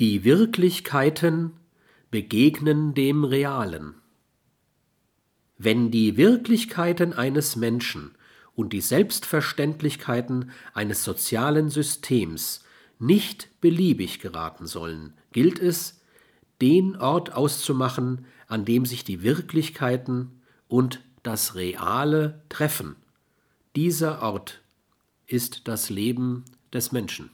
Die Wirklichkeiten begegnen dem Realen. Wenn die Wirklichkeiten eines Menschen und die Selbstverständlichkeiten eines sozialen Systems nicht beliebig geraten sollen, gilt es, den Ort auszumachen, an dem sich die Wirklichkeiten und das Reale treffen. Dieser Ort ist das Leben des Menschen.